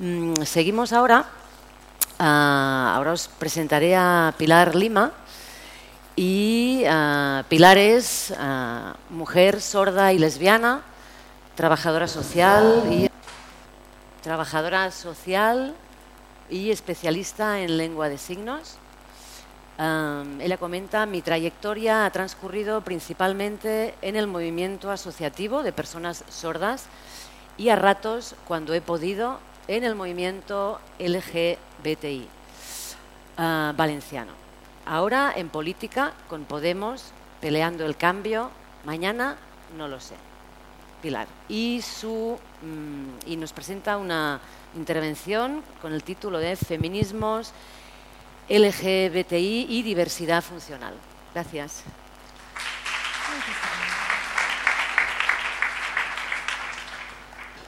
Mm, seguimos ahora. Ah, ahora os presentaré a Pilar Lima. Y ah, Pilar es ah, mujer sorda y lesbiana, trabajadora social y trabajadora social y especialista en lengua de signos. ella comenta, mi trayectoria ha transcurrido principalmente en el movimiento asociativo de personas sordas y a ratos, cuando he podido, en el movimiento LGBTI ah, valenciano. Ahora en política, con Podemos, peleando el cambio, mañana no lo sé. Pilar. Y, su, mm, y nos presenta una intervención con el título de Feminismos, LGBTI y diversidad funcional. Gracias.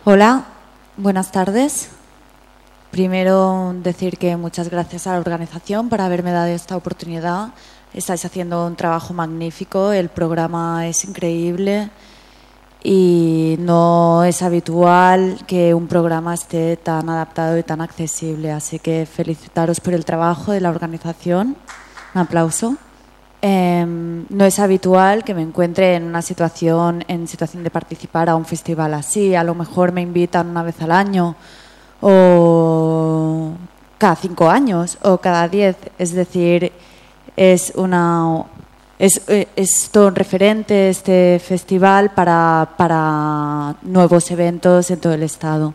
Hola, buenas tardes. Primero decir que muchas gracias a la organización por haberme dado esta oportunidad. Estáis haciendo un trabajo magnífico, el programa es increíble y no es habitual que un programa esté tan adaptado y tan accesible. Así que felicitaros por el trabajo de la organización. Un aplauso. Em, no es habitual que me encuentre en una situación, en situación de participar a un festival así. A lo mejor me invitan una vez al año o cada cinco años o cada diez. Es decir, es una es, eh, es, todo referente este festival para, para, nuevos eventos en todo el estado.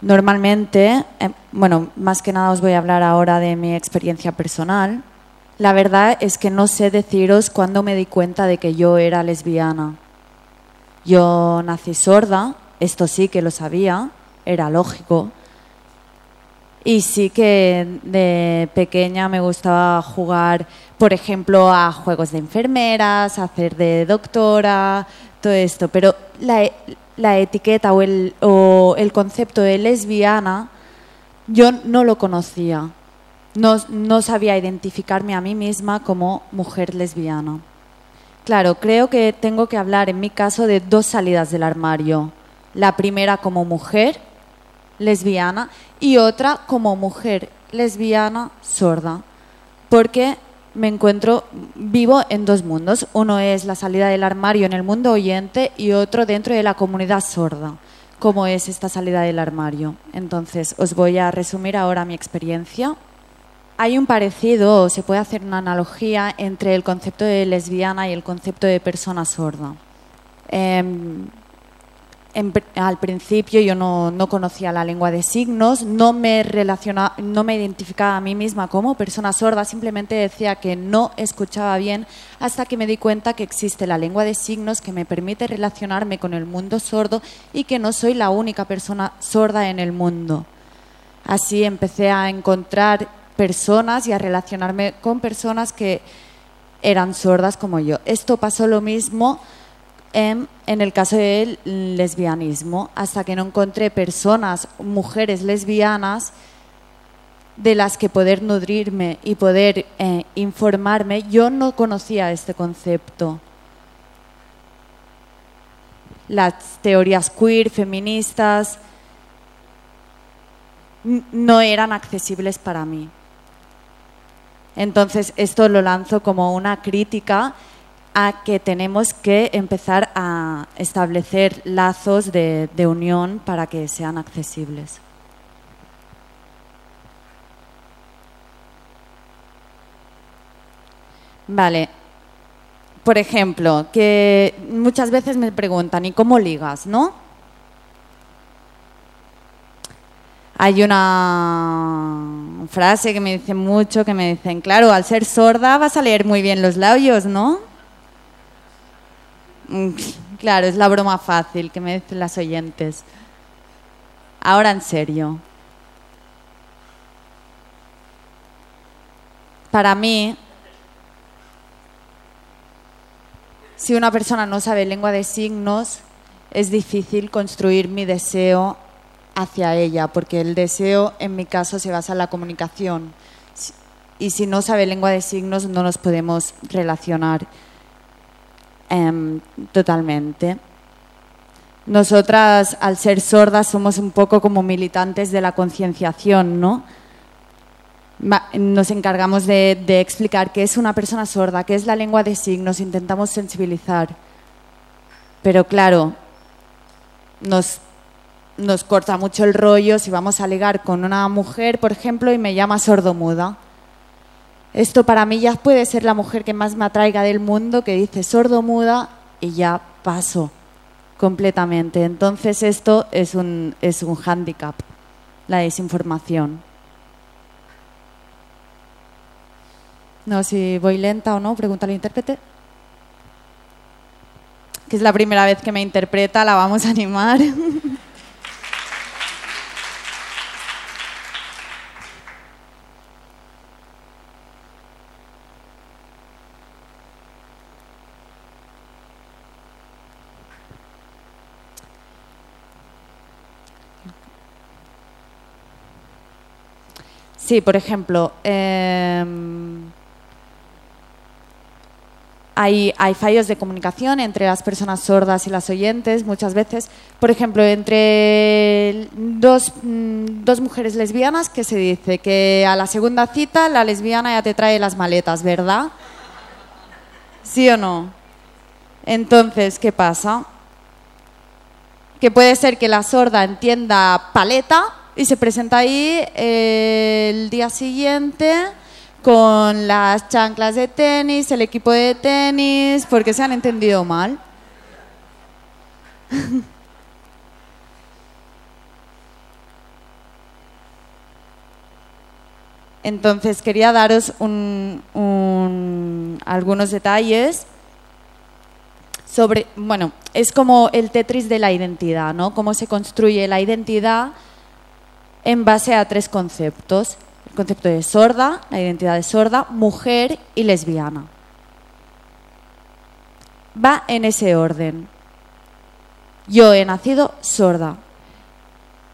Normalmente, eh, bueno, más que nada os voy a hablar ahora de mi experiencia personal. La verdad es que no sé deciros cuándo me di cuenta de que yo era lesbiana. Yo nací sorda, esto sí que lo sabía, era lógico, y sí que de pequeña me gustaba jugar, por ejemplo, a juegos de enfermeras, hacer de doctora, todo esto. Pero la, e, la etiqueta o el, o el concepto de lesbiana yo no lo conocía. No, no sabía identificarme a mí misma como mujer lesbiana. Claro, creo que tengo que hablar en mi caso de dos salidas del armario. La primera como mujer lesbiana y otra como mujer lesbiana sorda, porque me encuentro vivo en dos mundos. Uno es la salida del armario en el mundo oyente y otro dentro de la comunidad sorda. ¿Cómo es esta salida del armario? Entonces, os voy a resumir ahora mi experiencia. Hay un parecido, o se puede hacer una analogía entre el concepto de lesbiana y el concepto de persona sorda. Em, al principio yo no, conocía la lengua de signos, no me, no me identificaba a mí misma como persona sorda, simplemente decía que no escuchaba bien hasta que me di cuenta que existe la lengua de signos que me permite relacionarme con el mundo sordo y que no soy la única persona sorda en el mundo. Así empecé a encontrar personas y a relacionarme con personas que eran sordas como yo. Esto pasó lo mismo en, el caso del lesbianismo, hasta que no encontré personas, mujeres lesbianas, de las que poder nutrirme y poder eh, informarme, yo no conocía este concepto. Las teorías queer, feministas, no eran accesibles para mí. Entonces, esto lo lanzo como una crítica a que tenemos que empezar a establecer lazos de, unión para que sean accesibles. Vale. Por ejemplo, que muchas veces me preguntan, ¿y cómo ligas, no? Hay una frase que me dicen mucho, que me dicen, claro, al ser sorda vas a leer muy bien los labios, ¿no? Mm, claro, es la broma fácil que me dicen las oyentes. Ahora en serio. Para mí, si una persona no sabe lengua de signos, es difícil construir mi deseo hacia ella, porque el deseo en mi caso se basa en la comunicación. Y si no sabe lengua de signos, no nos podemos relacionar. Em, totalmente. nosotras, al ser sordas, somos un poco como militantes de la concienciación, ¿no? Nos encargamos de, de, explicar qué es una persona sorda, qué es la lengua de signos, intentamos sensibilizar. Pero claro, nos, nos corta mucho el rollo si vamos a ligar con una mujer, por ejemplo, y me llama sordomuda. Esto para mí ya puede ser la mujer que más me atraiga del mundo, que dice sordomuda y ya paso completamente. Entonces esto es un, es un hándicap, la desinformación. No, si voy lenta o no, pregunta al intérprete. Que es la primera vez que me interpreta, la vamos a animar. Sí, por ejemplo, em, hay, fallos de comunicación entre las personas sordas y las oyentes muchas veces. Por ejemplo, entre dos, mm, dos, mujeres lesbianas que se dice que a la segunda cita la lesbiana ya te trae las maletas, ¿verdad? ¿Sí o no? Entonces, ¿qué pasa? Que puede ser que la sorda entienda paleta y se presenta ahí eh, el día siguiente con las chanclas de tenis, el equipo de tenis, porque se han entendido mal. Entonces quería daros algunos detalles sobre, bueno, es como el Tetris de la identidad, ¿no? Cómo se construye la identidad en base a tres conceptos. El concepto de sorda, la identidad de sorda, mujer y lesbiana. Va en ese orden. Yo he nacido sorda.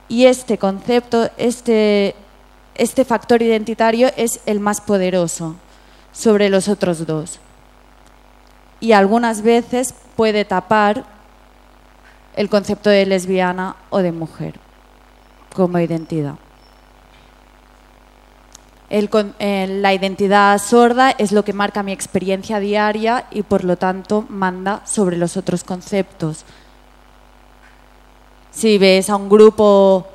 Y este concepto, este, este factor identitario es el más poderoso sobre los otros dos. Y algunas veces puede tapar el concepto de lesbiana o de mujer como identidad. la identidad sorda es lo que marca mi experiencia diaria y por lo tanto manda sobre los otros conceptos. Si ves a un grupo,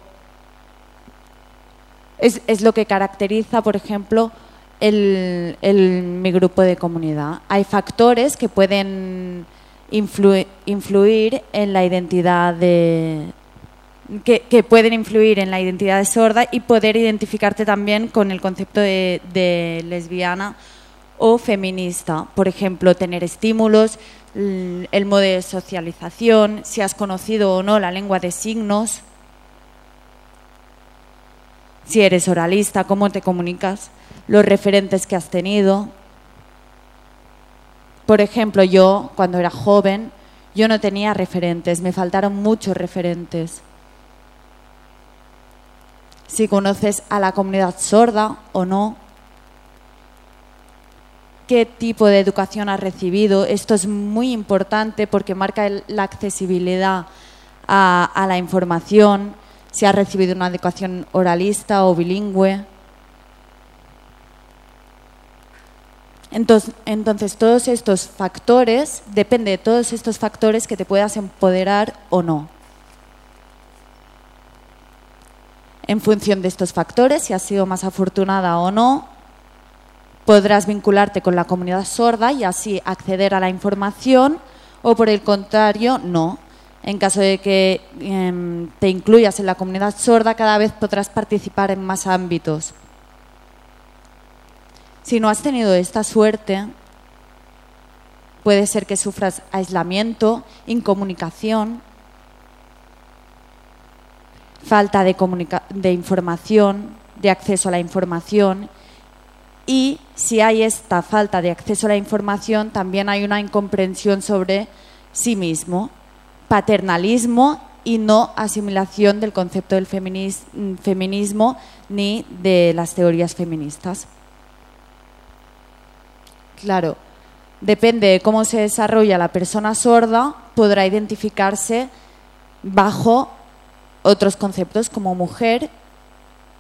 es, lo que caracteriza, por ejemplo, mi grupo de comunidad. Hay factores que pueden influir en la identidad de, que, pueden influir en la identidad de sorda y poder identificarte también con el concepto de, lesbiana o feminista. Por ejemplo, tener estímulos, el modo de socialización, si has conocido o no la lengua de signos, si eres oralista, cómo te comunicas, los referentes que has tenido. Por ejemplo, yo cuando era joven, yo no tenía referentes, me faltaron muchos referentes si conoces a la comunidad sorda o no, qué tipo de educación has recibido. Esto es muy importante porque marca la accesibilidad a, la información, si has recibido una educación oralista o bilingüe. Entonces, entonces, todos estos factores, depende de todos estos factores que te puedas empoderar o no. En función de estos factores, si has sido más afortunada o no, podrás vincularte con la comunidad sorda y así acceder a la información o por el contrario, no. En caso de que em, te incluyas en la comunidad sorda, cada vez podrás participar en más ámbitos. Si no has tenido esta suerte, puede ser que sufras aislamiento, incomunicación, falta de, información, de acceso a la información y si hay esta falta de acceso a la información, también hay una incomprensión sobre sí mismo, paternalismo y no asimilación del concepto del feminismo ni de las teorías feministas. Claro, depende de cómo se desarrolla la persona sorda, podrá identificarse bajo otros conceptos como mujer.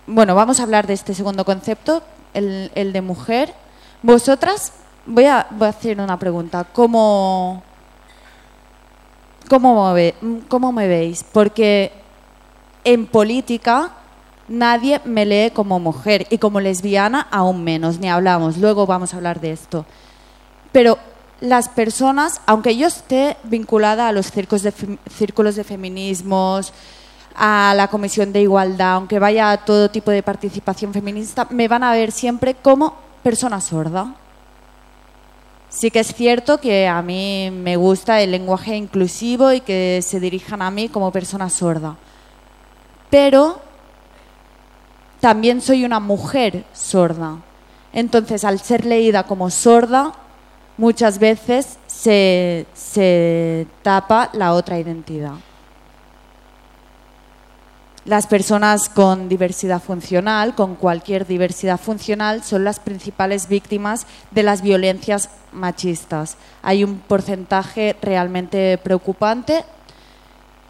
Bueno, vamos a hablar de este segundo concepto, el, el de mujer. Vosotras, voy a, hacer una pregunta. ¿Cómo, cómo, me, ¿Cómo me veis? Porque en política nadie me lee como mujer y como lesbiana aún menos, ni hablamos. Luego vamos a hablar de esto. Pero las personas, aunque yo esté vinculada a los de, círculos de feminismos, a la Comisión de Igualdad, aunque vaya a todo tipo de participación feminista, me van a ver siempre como persona sorda. Sí que es cierto que a mí me gusta el lenguaje inclusivo y que se dirijan a mí como persona sorda. Pero también soy una mujer sorda. Entonces, al ser leída como sorda, muchas veces se, tapa la otra identidad. Las personas con diversidad funcional, con cualquier diversidad funcional, son las principales víctimas de las violencias machistas. Hay un porcentaje realmente preocupante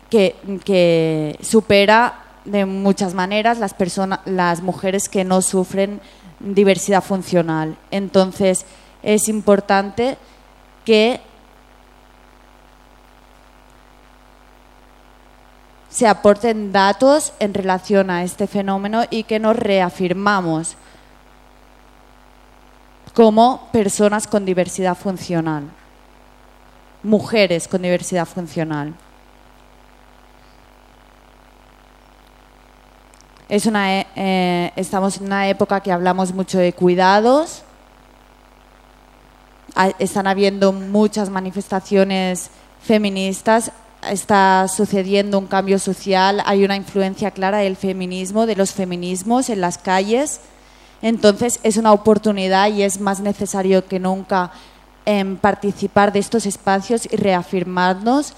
que, supera de muchas maneras las, personas, las mujeres que no sufren diversidad funcional. Entonces, es importante que se aporten datos en relación a este fenómeno y que nos reafirmamos como personas con diversidad funcional, mujeres con diversidad funcional. Es una, e, eh, estamos en una época que hablamos mucho de cuidados. Están habiendo muchas manifestaciones feministas. Está sucediendo un cambio social. Hay una influencia clara del feminismo, de los feminismos en las calles. Entonces es una oportunidad y es más necesario que nunca en participar de estos espacios y reafirmarnos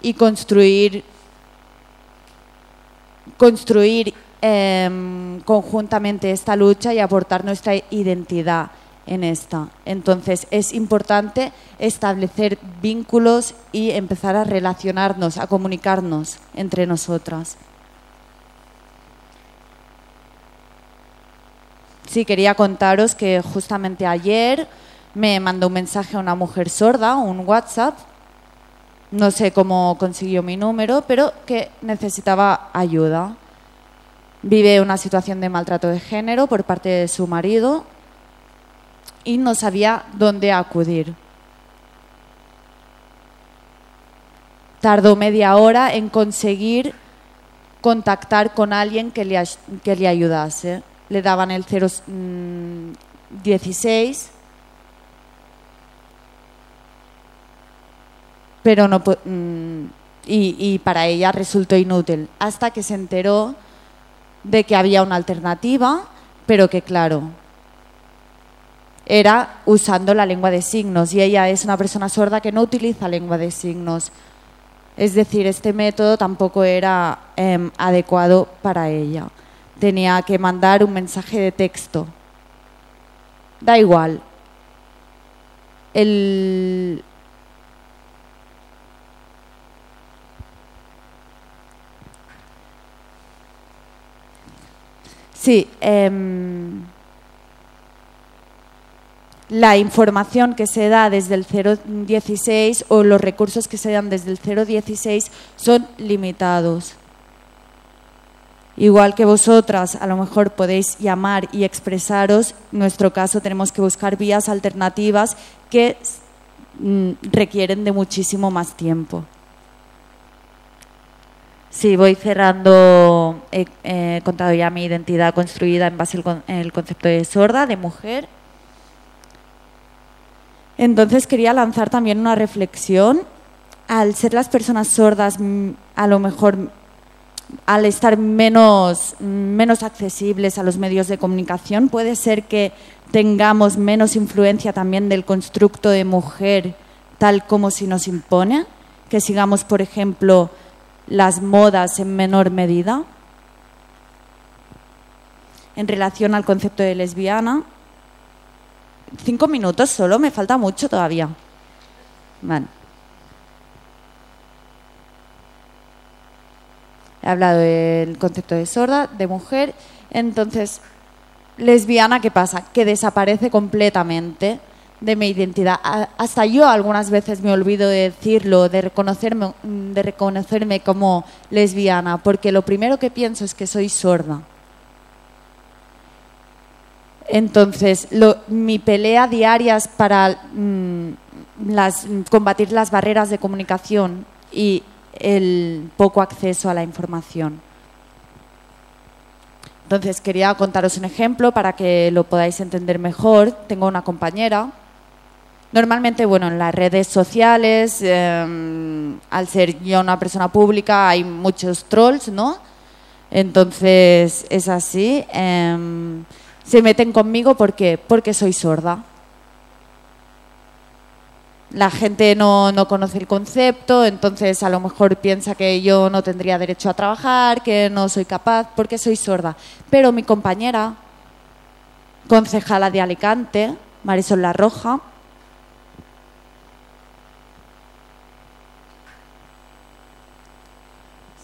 y construir construir em, conjuntamente esta lucha y aportar nuestra identidad en esta. Entonces es importante establecer vínculos y empezar a relacionarnos, a comunicarnos entre nosotras. Sí, quería contaros que justamente ayer me mandó un mensaje a una mujer sorda, un WhatsApp, no sé cómo consiguió mi número, pero que necesitaba ayuda. Vive una situación de maltrato de género por parte de su marido y no sabía dónde acudir. Tardó media hora en conseguir contactar con alguien que le, que le ayudase. Le daban el 016 pero no mm, y, para ella resultó inútil hasta que se enteró de que había una alternativa, pero que claro, era usando la lengua de signos y ella es una persona sorda que no utiliza lengua de signos. Es decir, este método tampoco era em, adecuado para ella. Tenía que mandar un mensaje de texto. Da igual. El, Sí. Em, la información que se da desde el 016 o los recursos que se dan desde el 016 son limitados. Igual que vosotras, a lo mejor podéis llamar y expresaros, en nuestro caso tenemos que buscar vías alternativas que mm, requieren de muchísimo más tiempo. Sí, voy cerrando. He, contado ya mi identidad construida en base al concepto de sorda, de mujer. Entonces quería lanzar también una reflexión. Al ser las personas sordas, mm, a lo mejor al estar menos, menos accesibles a los medios de comunicación, puede ser que tengamos menos influencia también del constructo de mujer tal como se nos impone, que sigamos, por ejemplo, las modas en menor medida. En relación al concepto de lesbiana, cinco minutos solo, me falta mucho todavía. he hablado del concepto de sorda, de mujer. Entonces, lesbiana, ¿qué pasa? Que desaparece completamente de mi identidad. Hasta yo algunas veces me olvido de decirlo, de reconocerme, de reconocerme como lesbiana, porque lo primero que pienso es que soy sorda. Entonces, mi pelea diaria es para mm, combatir las barreras de comunicación y el poco acceso a la información. Entonces, quería contaros un ejemplo para que lo podáis entender mejor. Tengo una compañera. Normalmente, bueno, en las redes sociales, em, al ser yo una persona pública, hay muchos trolls, ¿no? Entonces, es así. Em, se meten conmigo porque, porque soy sorda. La gente no, no, conoce el concepto, entonces a lo mejor piensa que yo no tendría derecho a trabajar, que no soy capaz, porque soy sorda. Pero mi compañera, concejala de Alicante, Marisol La Roja,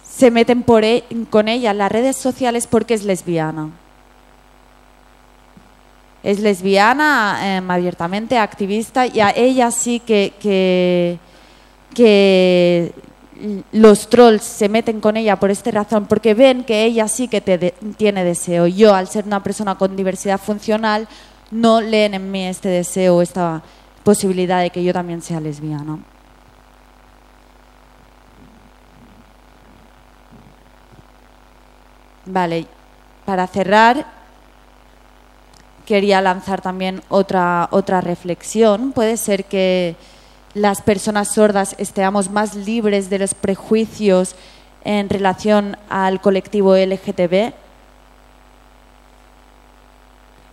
se meten e, con ella en las redes sociales porque es lesbiana es lesbiana, em, abiertamente activista, y a ella sí que, que, los trolls se meten con ella por esta razón, porque ven que ella sí que tiene deseo. Yo, al ser una persona con diversidad funcional, no leen en mí este deseo, esta posibilidad de que yo también sea lesbiana. Vale, para cerrar, quería lanzar también otra, otra reflexión. Puede ser que las personas sordas estemos más libres de los prejuicios en relación al colectivo LGTB.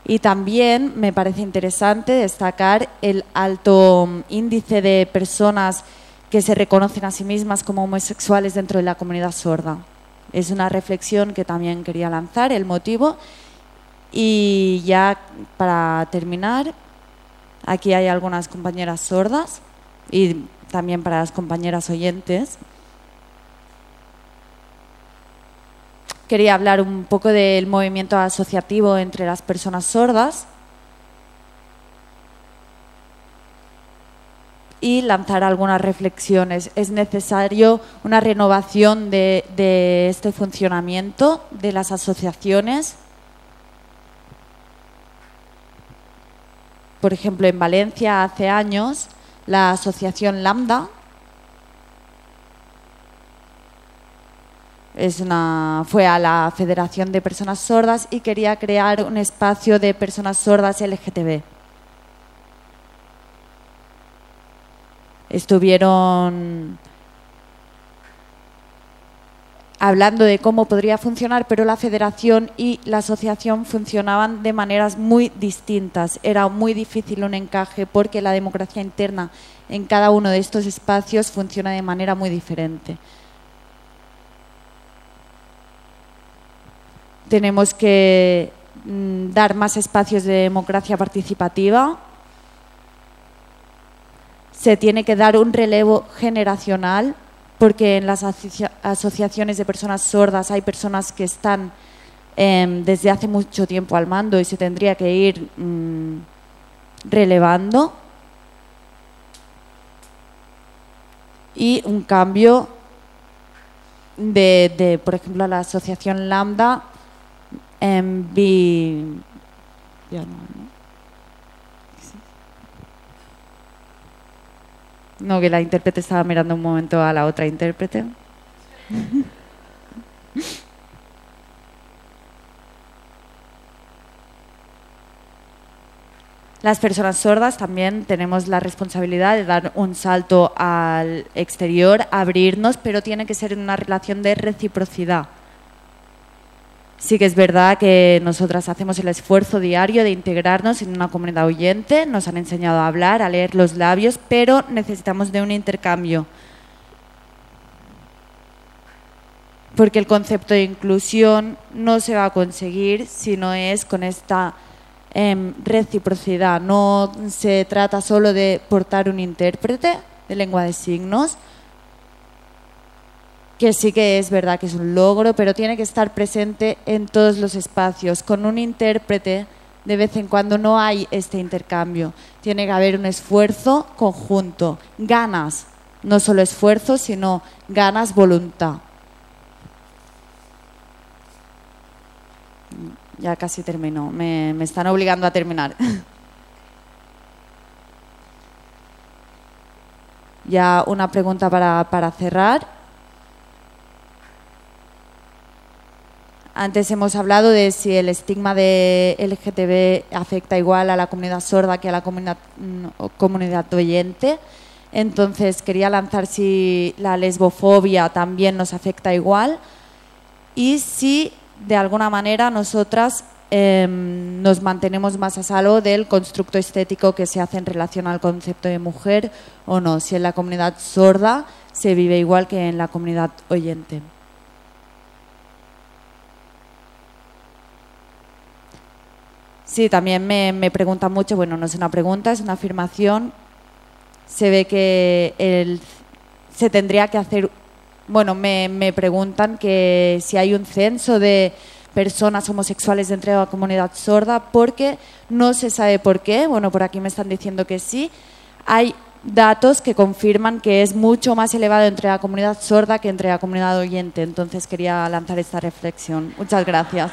Y también me parece interesante destacar el alto índice de personas que se reconocen a sí mismas como homosexuales dentro de la comunidad sorda. Es una reflexión que también quería lanzar, el motivo. Y ya para terminar, aquí hay algunas compañeras sordas y también para las compañeras oyentes. Quería hablar un poco del movimiento asociativo entre las personas sordas y lanzar algunas reflexiones. Es necesario una renovación de, de este funcionamiento de las asociaciones Por ejemplo, en Valencia hace años la asociación Lambda fue a la Federación de Personas Sordas y quería crear un espacio de personas sordas LGTB. Estuvieron hablando de cómo podría funcionar, pero la federación y la asociación funcionaban de maneras muy distintas. Era muy difícil un encaje porque la democracia interna en cada uno de estos espacios funciona de manera muy diferente. Tenemos que mm, dar más espacios de democracia participativa. Se tiene que dar un relevo generacional porque en las asociaciones de personas sordas hay personas que están em, desde hace mucho tiempo al mando y se tendría que ir mm, relevando. Y un cambio de, por ejemplo, la asociación Lambda en em, No, que la intérprete estaba mirando un momento a la otra intérprete. Las personas sordas también tenemos la responsabilidad de dar un salto al exterior, abrirnos, pero tiene que ser una relación de reciprocidad. Sí que es verdad que nosotras hacemos el esfuerzo diario de integrarnos en una comunidad oyente, nos han enseñado a hablar, a leer los labios, pero necesitamos de un intercambio. Porque el concepto de inclusión no se va a conseguir si no es con esta em, reciprocidad. No se trata solo de portar un intérprete de lengua de signos, que sí que es verdad que es un logro, pero tiene que estar presente en todos los espacios. Con un intérprete, de vez en cuando no hay este intercambio. Tiene que haber un esfuerzo conjunto, ganas, no solo esfuerzo, sino ganas, voluntad. Ya casi termino, me, me están obligando a terminar. ya una pregunta para, para cerrar. Antes hemos hablado de si el estigma de LGTB afecta igual a la comunidad sorda que a la comunidad, mm, comunidad oyente. Entonces quería lanzar si la lesbofobia también nos afecta igual y si de alguna manera nosotras em, nos mantenemos más a salvo del constructo estético que se hace en relación al concepto de mujer o no, si en la comunidad sorda se vive igual que en la comunidad oyente. Sí, también me, me preguntan mucho, bueno, no es una pregunta, es una afirmación. Se ve que el, se tendría que hacer, bueno, me, me preguntan que si hay un censo de personas homosexuales dentro de la comunidad sorda, porque no se sabe por qué, bueno, por aquí me están diciendo que sí. Hay datos que confirman que es mucho más elevado entre la comunidad sorda que entre la comunidad oyente, entonces quería lanzar esta reflexión. Muchas gracias.